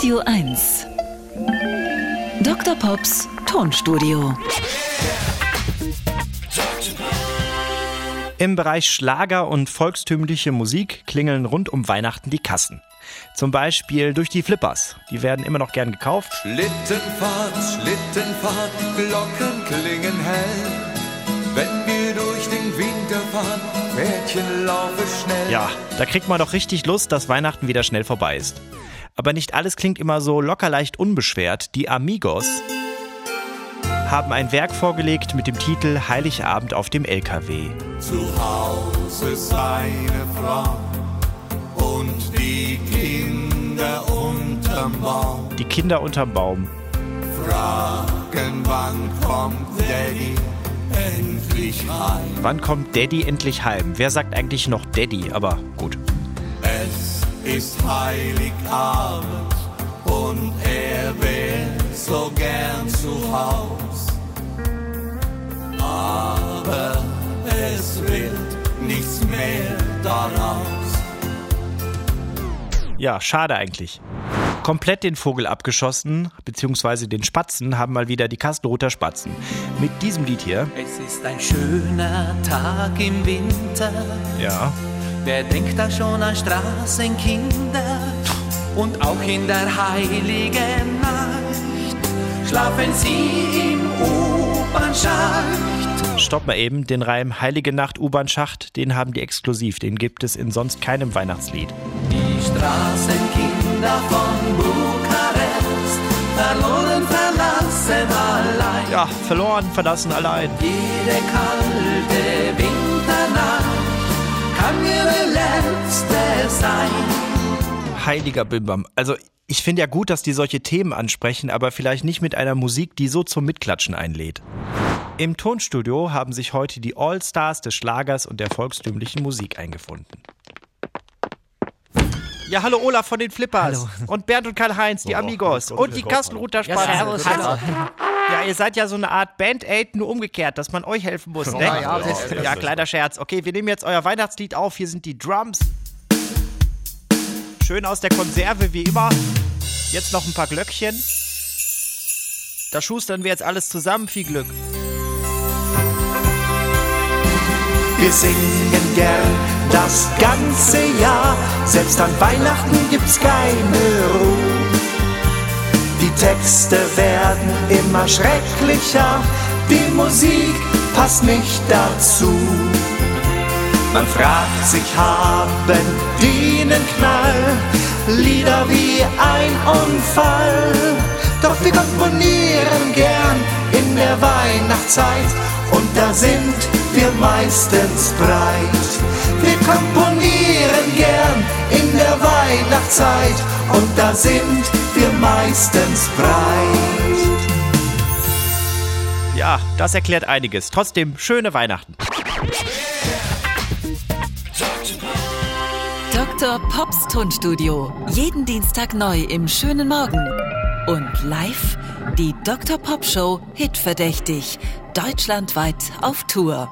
Radio 1. Dr. Pops Tonstudio. Im Bereich Schlager und volkstümliche Musik klingeln rund um Weihnachten die Kassen. Zum Beispiel durch die Flippers. Die werden immer noch gern gekauft. Schlittenfahrt, Schlittenfahrt, Glocken klingen hell. Wenn wir durch den Winter fahren, Mädchen laufe schnell. Ja, da kriegt man doch richtig Lust, dass Weihnachten wieder schnell vorbei ist. Aber nicht alles klingt immer so locker leicht unbeschwert. Die Amigos haben ein Werk vorgelegt mit dem Titel Heiligabend auf dem LKW. Zu Hause seine Frau und die Kinder unterm Baum Die Kinder unterm Baum. fragen, wann kommt Daddy endlich heim. Wann kommt Daddy endlich heim? Wer sagt eigentlich noch Daddy? Aber gut. Es ist Heiligabend und er wär so gern zu Haus. Aber es wird nichts mehr daraus. Ja, schade eigentlich. Komplett den Vogel abgeschossen, beziehungsweise den Spatzen, haben mal wieder die Kastelruther Spatzen. Mit diesem Lied hier, Es ist ein schöner Tag im Winter. ja, Wer denkt da schon an Straßenkinder? Und auch in der heiligen Nacht schlafen sie im U-Bahn-Schacht. stopp mal eben, den Reim Heilige Nacht U-Bahn-Schacht, den haben die exklusiv, den gibt es in sonst keinem Weihnachtslied. Die Straßenkinder von Bukarest verloren, verlassen allein. Ja, verloren, verlassen, allein. Jede kalte Winternacht kann ihre letzte sein. Heiliger Bimbam. Also, ich finde ja gut, dass die solche Themen ansprechen, aber vielleicht nicht mit einer Musik, die so zum Mitklatschen einlädt. Im Tonstudio haben sich heute die All-Stars des Schlagers und der volkstümlichen Musik eingefunden. Ja, hallo Olaf von den Flippers. Und Bernd und Karl-Heinz, die Amigos. Und die Kastelruther Spatzen. servus, Hallo. Ja, ihr seid ja so eine Art Band-Aid, nur umgekehrt, dass man euch helfen muss, ne? ja, das- ja, kleiner Scherz. Okay, wir nehmen jetzt euer Weihnachtslied auf. Hier sind die Drums. Schön aus der Konserve, wie immer. Jetzt noch ein paar Glöckchen. Da schustern wir jetzt alles zusammen. Viel Glück. Wir singen gern das ganze Jahr, selbst an Weihnachten gibt's keine Ruhe. Texte werden immer schrecklicher, die Musik passt nicht dazu. Man fragt sich, haben die einen Knall? Lieder wie ein Unfall. Doch wir komponieren gern in der Weihnachtszeit und da sind wir meistens breit. Wir komponieren gern in der Weihnachtszeit und da sind wir meistens breit. Ja, das erklärt einiges. Trotzdem, schöne Weihnachten. Dr. Pops Tonstudio. Jeden Dienstag neu im schönen Morgen. Und live die Dr. Pop Show Hitverdächtig. Deutschlandweit auf Tour.